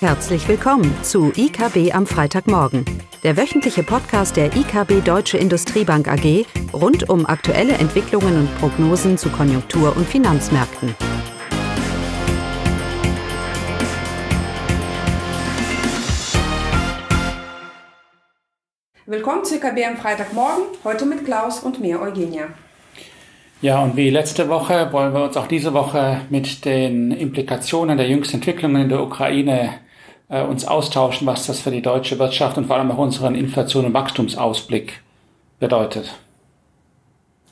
Herzlich willkommen zu IKB am Freitagmorgen, der wöchentliche Podcast der IKB Deutsche Industriebank AG rund um aktuelle Entwicklungen und Prognosen zu Konjunktur- und Finanzmärkten. Willkommen zu IKB am Freitagmorgen, heute mit Klaus und mir, Eugenia. Ja, und wie letzte Woche wollen wir uns auch diese Woche mit den Implikationen der jüngsten Entwicklungen in der Ukraine äh, uns austauschen, was das für die deutsche Wirtschaft und vor allem auch unseren Inflation- und Wachstumsausblick bedeutet.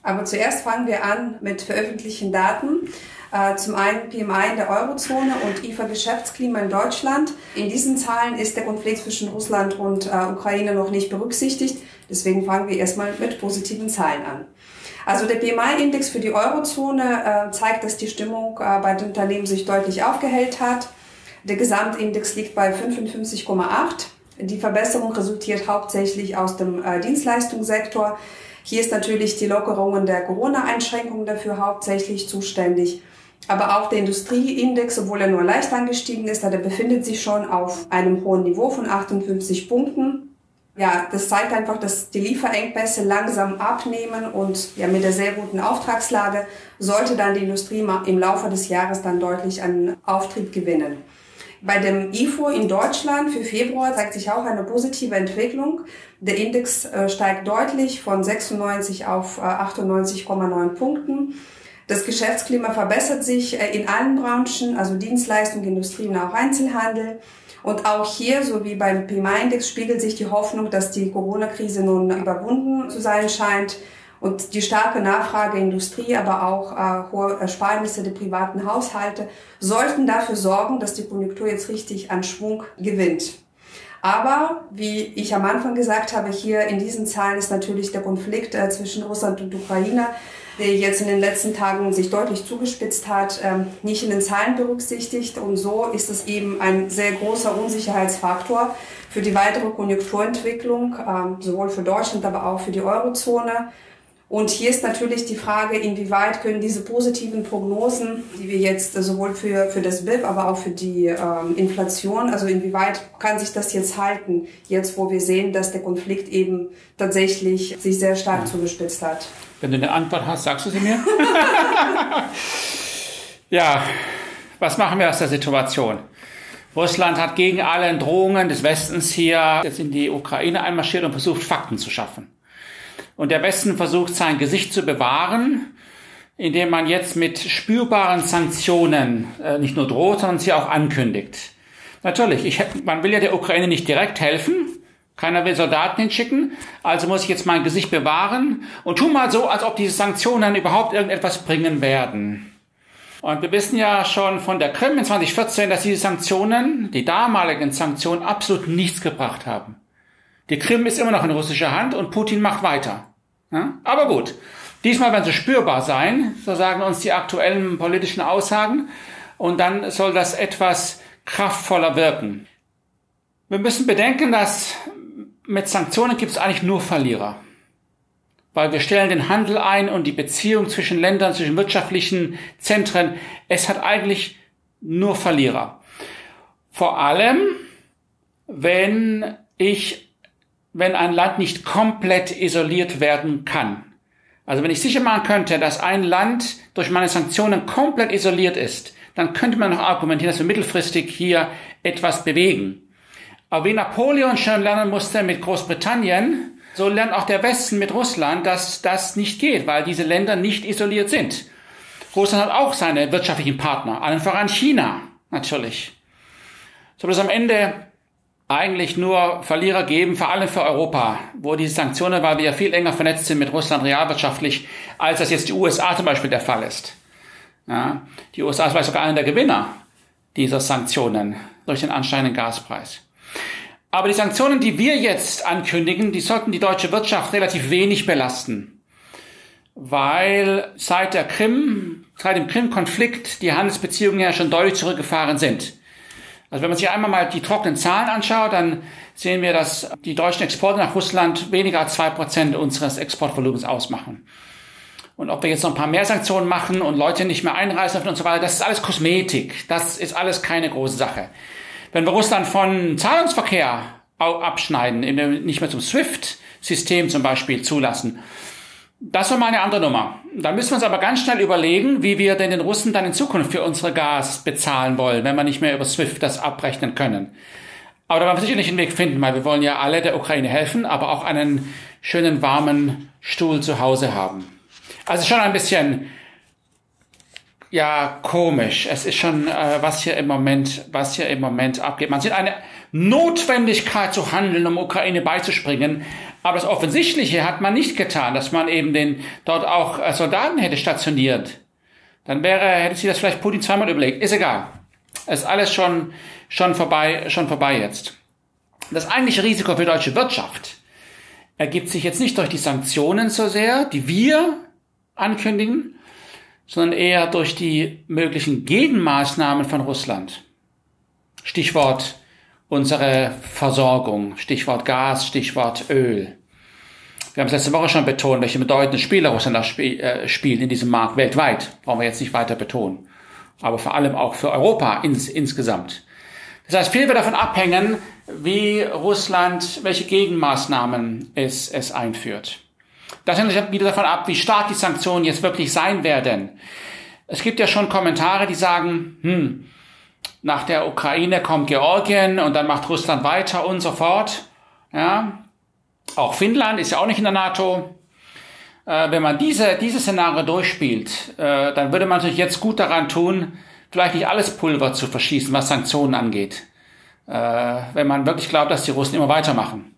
Aber zuerst fangen wir an mit veröffentlichten Daten. Äh, zum einen PMI in der Eurozone und IFA-Geschäftsklima in Deutschland. In diesen Zahlen ist der Konflikt zwischen Russland und äh, Ukraine noch nicht berücksichtigt. Deswegen fangen wir erstmal mit positiven Zahlen an. Also der PMI-Index für die Eurozone äh, zeigt, dass die Stimmung bei den Unternehmen sich deutlich aufgehellt hat. Der Gesamtindex liegt bei 55,8. Die Verbesserung resultiert hauptsächlich aus dem äh, Dienstleistungssektor. Hier ist natürlich die Lockerung der Corona-Einschränkungen dafür hauptsächlich zuständig. Aber auch der Industrieindex, obwohl er nur leicht angestiegen ist, der befindet sich schon auf einem hohen Niveau von 58 Punkten ja, das zeigt einfach, dass die Lieferengpässe langsam abnehmen und ja, mit der sehr guten Auftragslage sollte dann die Industrie im Laufe des Jahres dann deutlich an Auftrieb gewinnen. Bei dem IFO in Deutschland für Februar zeigt sich auch eine positive Entwicklung. Der Index äh, steigt deutlich von 96 auf 98,9 äh, Punkten. Das Geschäftsklima verbessert sich äh, in allen Branchen, also Dienstleistung, Industrie und auch Einzelhandel. Und auch hier, so wie beim PMI-Index, spiegelt sich die Hoffnung, dass die Corona-Krise nun überwunden zu sein scheint. Und die starke Nachfrage Industrie, aber auch äh, hohe Ersparnisse der privaten Haushalte sollten dafür sorgen, dass die Konjunktur jetzt richtig an Schwung gewinnt. Aber wie ich am Anfang gesagt habe, hier in diesen Zahlen ist natürlich der Konflikt äh, zwischen Russland und Ukraine der jetzt in den letzten Tagen sich deutlich zugespitzt hat, ähm, nicht in den Zahlen berücksichtigt. Und so ist es eben ein sehr großer Unsicherheitsfaktor für die weitere Konjunkturentwicklung, ähm, sowohl für Deutschland, aber auch für die Eurozone. Und hier ist natürlich die Frage, inwieweit können diese positiven Prognosen, die wir jetzt sowohl für, für das BIP, aber auch für die ähm, Inflation, also inwieweit kann sich das jetzt halten, jetzt wo wir sehen, dass der Konflikt eben tatsächlich sich sehr stark zugespitzt hat. Wenn du eine Antwort hast, sagst du sie mir. ja, was machen wir aus der Situation? Russland hat gegen alle Drohungen des Westens hier jetzt in die Ukraine einmarschiert und versucht, Fakten zu schaffen. Und der Westen versucht, sein Gesicht zu bewahren, indem man jetzt mit spürbaren Sanktionen äh, nicht nur droht, sondern sie auch ankündigt. Natürlich, ich, man will ja der Ukraine nicht direkt helfen, keiner will Soldaten hinschicken, also muss ich jetzt mein Gesicht bewahren und tu mal so, als ob diese Sanktionen überhaupt irgendetwas bringen werden. Und wir wissen ja schon von der Krim in 2014, dass diese Sanktionen, die damaligen Sanktionen, absolut nichts gebracht haben. Die Krim ist immer noch in russischer Hand und Putin macht weiter. Ja? Aber gut, diesmal werden sie spürbar sein, so sagen uns die aktuellen politischen Aussagen, und dann soll das etwas kraftvoller wirken. Wir müssen bedenken, dass mit Sanktionen gibt es eigentlich nur Verlierer. Weil wir stellen den Handel ein und die Beziehung zwischen Ländern, zwischen wirtschaftlichen Zentren. Es hat eigentlich nur Verlierer. Vor allem, wenn ich, wenn ein Land nicht komplett isoliert werden kann. Also wenn ich sicher machen könnte, dass ein Land durch meine Sanktionen komplett isoliert ist, dann könnte man noch argumentieren, dass wir mittelfristig hier etwas bewegen. Aber wie Napoleon schon lernen musste mit Großbritannien, so lernt auch der Westen mit Russland, dass das nicht geht, weil diese Länder nicht isoliert sind. Russland hat auch seine wirtschaftlichen Partner, allen voran China natürlich. So es am Ende eigentlich nur Verlierer geben, vor allem für Europa, wo diese Sanktionen, weil wir ja viel enger vernetzt sind mit Russland realwirtschaftlich, als das jetzt die USA zum Beispiel der Fall ist. Ja, die USA ist vielleicht sogar einer der Gewinner dieser Sanktionen durch den ansteigenden Gaspreis. Aber die Sanktionen, die wir jetzt ankündigen, die sollten die deutsche Wirtschaft relativ wenig belasten. Weil seit der Krim, seit dem Krim-Konflikt die Handelsbeziehungen ja schon deutlich zurückgefahren sind. Also wenn man sich einmal mal die trockenen Zahlen anschaut, dann sehen wir, dass die deutschen Exporte nach Russland weniger als zwei Prozent unseres Exportvolumens ausmachen. Und ob wir jetzt noch ein paar mehr Sanktionen machen und Leute nicht mehr einreisen dürfen und so weiter, das ist alles Kosmetik. Das ist alles keine große Sache. Wenn wir Russland von Zahlungsverkehr abschneiden, nicht mehr zum SWIFT-System zum Beispiel zulassen, das war mal eine andere Nummer. Da müssen wir uns aber ganz schnell überlegen, wie wir denn den Russen dann in Zukunft für unsere Gas bezahlen wollen, wenn wir nicht mehr über SWIFT das abrechnen können. Aber da werden wir sicherlich einen Weg finden, weil wir wollen ja alle der Ukraine helfen, aber auch einen schönen warmen Stuhl zu Hause haben. Also schon ein bisschen ja komisch. Es ist schon äh, was hier im Moment, was hier im Moment abgeht. Man sieht eine Notwendigkeit zu handeln, um Ukraine beizuspringen, aber das Offensichtliche hat man nicht getan, dass man eben den dort auch äh, Soldaten hätte stationiert. Dann wäre, hätte sich das vielleicht Putin zweimal überlegt. Ist egal. Ist alles schon, schon vorbei, schon vorbei jetzt. Das eigentliche Risiko für deutsche Wirtschaft ergibt sich jetzt nicht durch die Sanktionen so sehr, die wir ankündigen, sondern eher durch die möglichen Gegenmaßnahmen von Russland. Stichwort unsere Versorgung. Stichwort Gas, Stichwort Öl. Wir haben es letzte Woche schon betont, welche bedeutende Spiele Russland spiel, äh, spielt in diesem Markt weltweit. Brauchen wir jetzt nicht weiter betonen. Aber vor allem auch für Europa ins, insgesamt. Das heißt, viel wird davon abhängen, wie Russland, welche Gegenmaßnahmen es, es einführt. Das hängt wieder davon ab, wie stark die Sanktionen jetzt wirklich sein werden. Es gibt ja schon Kommentare, die sagen, hm, nach der Ukraine kommt Georgien und dann macht Russland weiter und so fort. Ja. Auch Finnland ist ja auch nicht in der NATO. Äh, wenn man diese, diese Szenario durchspielt, äh, dann würde man natürlich jetzt gut daran tun, vielleicht nicht alles Pulver zu verschießen, was Sanktionen angeht. Äh, wenn man wirklich glaubt, dass die Russen immer weitermachen.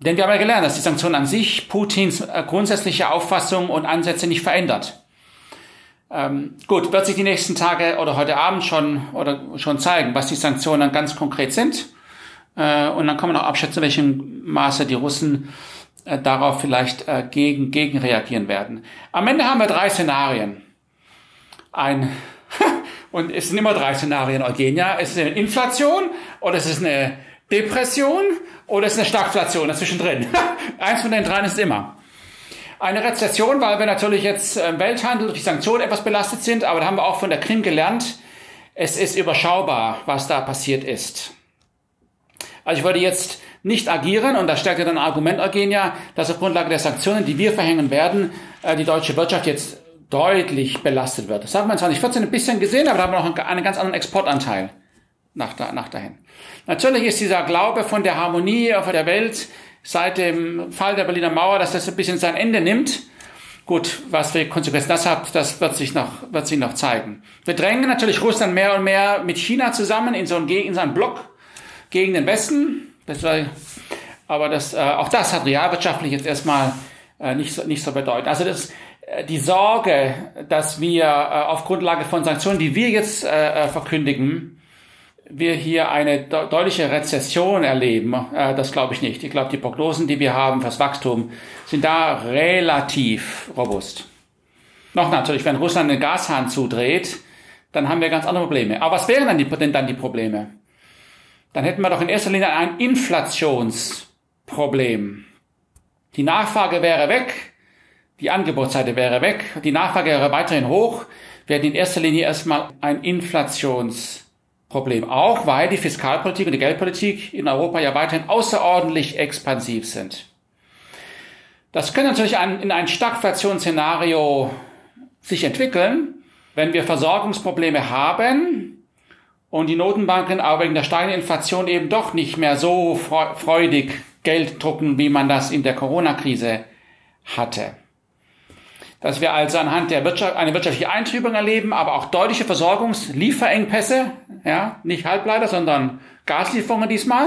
Denn wir haben ja gelernt, dass die Sanktionen an sich Putins äh, grundsätzliche Auffassung und Ansätze nicht verändert. Ähm, gut, wird sich die nächsten Tage oder heute Abend schon oder schon zeigen, was die Sanktionen dann ganz konkret sind. Äh, und dann kann man auch abschätzen, in welchem Maße die Russen äh, darauf vielleicht äh, gegen, gegen reagieren werden. Am Ende haben wir drei Szenarien. Ein, und es sind immer drei Szenarien, Eugenia. Es ist eine Inflation oder es ist eine Depression oder es ist eine Stagflation dazwischen drin. Eins von den dreien ist immer. Eine Rezession, weil wir natürlich jetzt im Welthandel durch die Sanktionen etwas belastet sind, aber da haben wir auch von der Krim gelernt, es ist überschaubar, was da passiert ist. Also ich würde jetzt nicht agieren, und da stärkt ja dann ein Argument, Eugenia, dass auf Grundlage der Sanktionen, die wir verhängen werden, äh, die deutsche Wirtschaft jetzt deutlich belastet wird. Das haben wir in 2014 ein bisschen gesehen, aber da haben wir noch einen ganz anderen Exportanteil nach, da, nach dahin. Natürlich ist dieser Glaube von der Harmonie auf der Welt seit dem Fall der Berliner Mauer, dass das ein bisschen sein Ende nimmt. Gut, was für Konsequenzen das hat, das wird sich noch, wird sich noch zeigen. Wir drängen natürlich Russland mehr und mehr mit China zusammen in so einen, in so einen Block gegen den Westen. Das war, aber das, äh, auch das hat realwirtschaftlich jetzt erstmal äh, nicht, so, nicht so bedeutend. Also das, äh, die Sorge, dass wir äh, auf Grundlage von Sanktionen, die wir jetzt äh, äh verkündigen, wir hier eine de deutliche Rezession erleben, äh, das glaube ich nicht. Ich glaube, die Prognosen, die wir haben fürs Wachstum, sind da relativ robust. Noch natürlich, wenn Russland den Gashahn zudreht, dann haben wir ganz andere Probleme. Aber was wären dann die, denn dann die Probleme? Dann hätten wir doch in erster Linie ein Inflationsproblem. Die Nachfrage wäre weg, die Angebotsseite wäre weg, die Nachfrage wäre weiterhin hoch. Wir hätten in erster Linie erstmal ein Inflationsproblem. Problem. Auch weil die Fiskalpolitik und die Geldpolitik in Europa ja weiterhin außerordentlich expansiv sind. Das könnte natürlich in ein Stagflationsszenario sich entwickeln, wenn wir Versorgungsprobleme haben und die Notenbanken auch wegen der steigenden Inflation eben doch nicht mehr so freudig Geld drucken, wie man das in der Corona-Krise hatte dass wir also anhand der Wirtschaft eine wirtschaftliche Eintrübung erleben, aber auch deutliche Versorgungslieferengpässe, ja, nicht Halbleiter, sondern Gaslieferungen diesmal.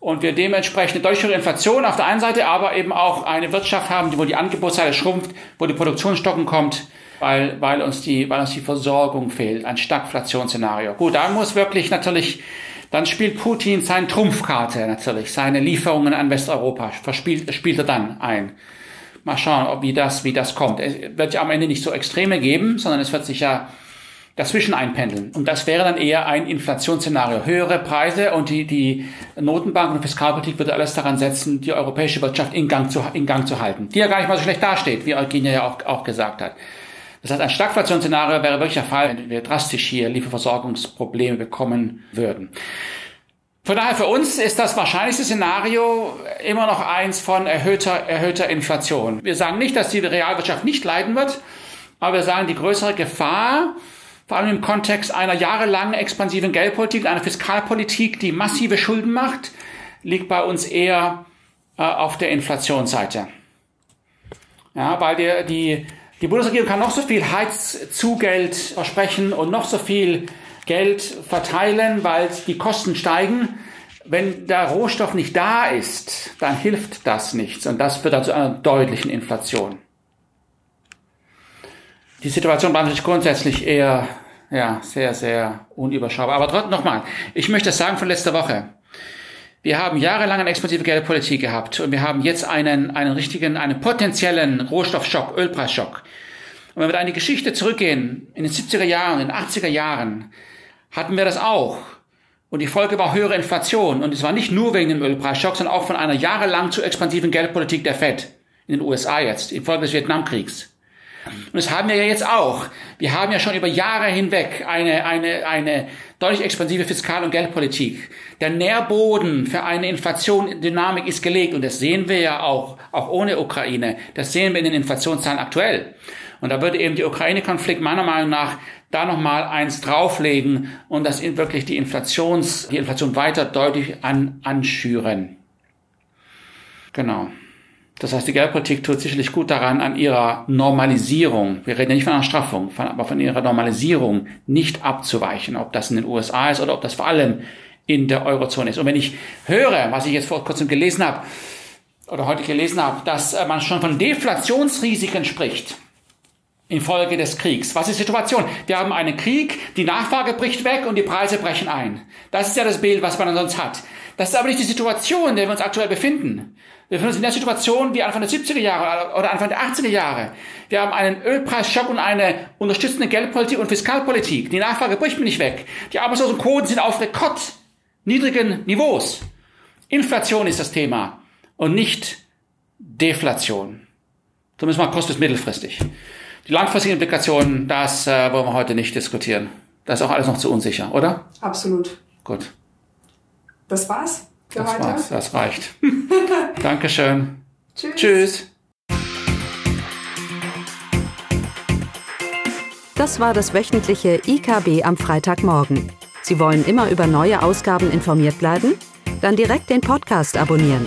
Und wir dementsprechend eine deutlichere Inflation auf der einen Seite, aber eben auch eine Wirtschaft haben, wo die Angebotsseite schrumpft, wo die Produktion stocken kommt, weil, weil uns die, weil uns die Versorgung fehlt. Ein Stagflationsszenario. Gut, da muss wirklich natürlich, dann spielt Putin seine Trumpfkarte natürlich, seine Lieferungen an Westeuropa, verspielt, spielt er dann ein. Mal schauen, ob wie das, wie das kommt. Es wird ja am Ende nicht so Extreme geben, sondern es wird sich ja dazwischen einpendeln. Und das wäre dann eher ein Inflationsszenario. Höhere Preise und die, die Notenbank und Fiskalpolitik würde alles daran setzen, die europäische Wirtschaft in Gang zu, in Gang zu halten. Die ja gar nicht mal so schlecht dasteht, wie Eugenia ja auch, auch gesagt hat. Das heißt, ein Stagflationsszenario wäre wirklich der Fall, wenn wir drastisch hier Lieferversorgungsprobleme bekommen würden. Von daher für uns ist das wahrscheinlichste Szenario immer noch eins von erhöhter, erhöhter Inflation. Wir sagen nicht, dass die Realwirtschaft nicht leiden wird, aber wir sagen, die größere Gefahr, vor allem im Kontext einer jahrelangen expansiven Geldpolitik, einer Fiskalpolitik, die massive Schulden macht, liegt bei uns eher äh, auf der Inflationsseite. Ja, weil die, die, die Bundesregierung kann noch so viel Heizzugeld versprechen und noch so viel Geld verteilen, weil die Kosten steigen. Wenn der Rohstoff nicht da ist, dann hilft das nichts und das führt zu einer deutlichen Inflation. Die Situation war natürlich grundsätzlich eher ja, sehr, sehr unüberschaubar. Aber trotzdem nochmal, ich möchte sagen von letzter Woche. Wir haben jahrelang eine expansive Geldpolitik gehabt und wir haben jetzt einen, einen richtigen, einen potenziellen Rohstoffschock, Ölpreisschock. Und wenn wir da in die Geschichte zurückgehen, in den 70er Jahren, in den 80er Jahren, hatten wir das auch. Und die Folge war höhere Inflation. Und es war nicht nur wegen dem Ölpreisschock, sondern auch von einer jahrelang zu expansiven Geldpolitik der Fed in den USA jetzt, infolge des Vietnamkriegs. Und das haben wir ja jetzt auch. Wir haben ja schon über Jahre hinweg eine, eine, eine deutlich expansive Fiskal- und Geldpolitik. Der Nährboden für eine Inflation-Dynamik ist gelegt und das sehen wir ja auch, auch ohne Ukraine. Das sehen wir in den Inflationszahlen aktuell. Und da würde eben der Ukraine-Konflikt meiner Meinung nach da nochmal eins drauflegen und das wirklich die Inflations, die Inflation weiter deutlich an, anschüren. Genau. Das heißt, die Geldpolitik tut sicherlich gut daran, an ihrer Normalisierung, wir reden ja nicht von einer Straffung, aber von ihrer Normalisierung nicht abzuweichen, ob das in den USA ist oder ob das vor allem in der Eurozone ist. Und wenn ich höre, was ich jetzt vor kurzem gelesen habe, oder heute gelesen habe, dass man schon von Deflationsrisiken spricht, infolge des Kriegs. Was ist die Situation? Wir haben einen Krieg, die Nachfrage bricht weg und die Preise brechen ein. Das ist ja das Bild, was man sonst hat. Das ist aber nicht die Situation, in der wir uns aktuell befinden. Wir befinden uns in der Situation wie Anfang der 70er Jahre oder Anfang der 80er Jahre. Wir haben einen Ölpreisschock und eine unterstützende Geldpolitik und Fiskalpolitik. Die Nachfrage bricht mir nicht weg. Die Arbeitslosenquoten sind auf Rekord niedrigen Niveaus. Inflation ist das Thema und nicht Deflation. Zumindest mal kurzfristig mittelfristig. Die langfristigen Implikationen, das äh, wollen wir heute nicht diskutieren. Das ist auch alles noch zu unsicher, oder? Absolut. Gut. Das war's für das heute. War's, das reicht. Dankeschön. Tschüss. Tschüss. Das war das wöchentliche IKB am Freitagmorgen. Sie wollen immer über neue Ausgaben informiert bleiben? Dann direkt den Podcast abonnieren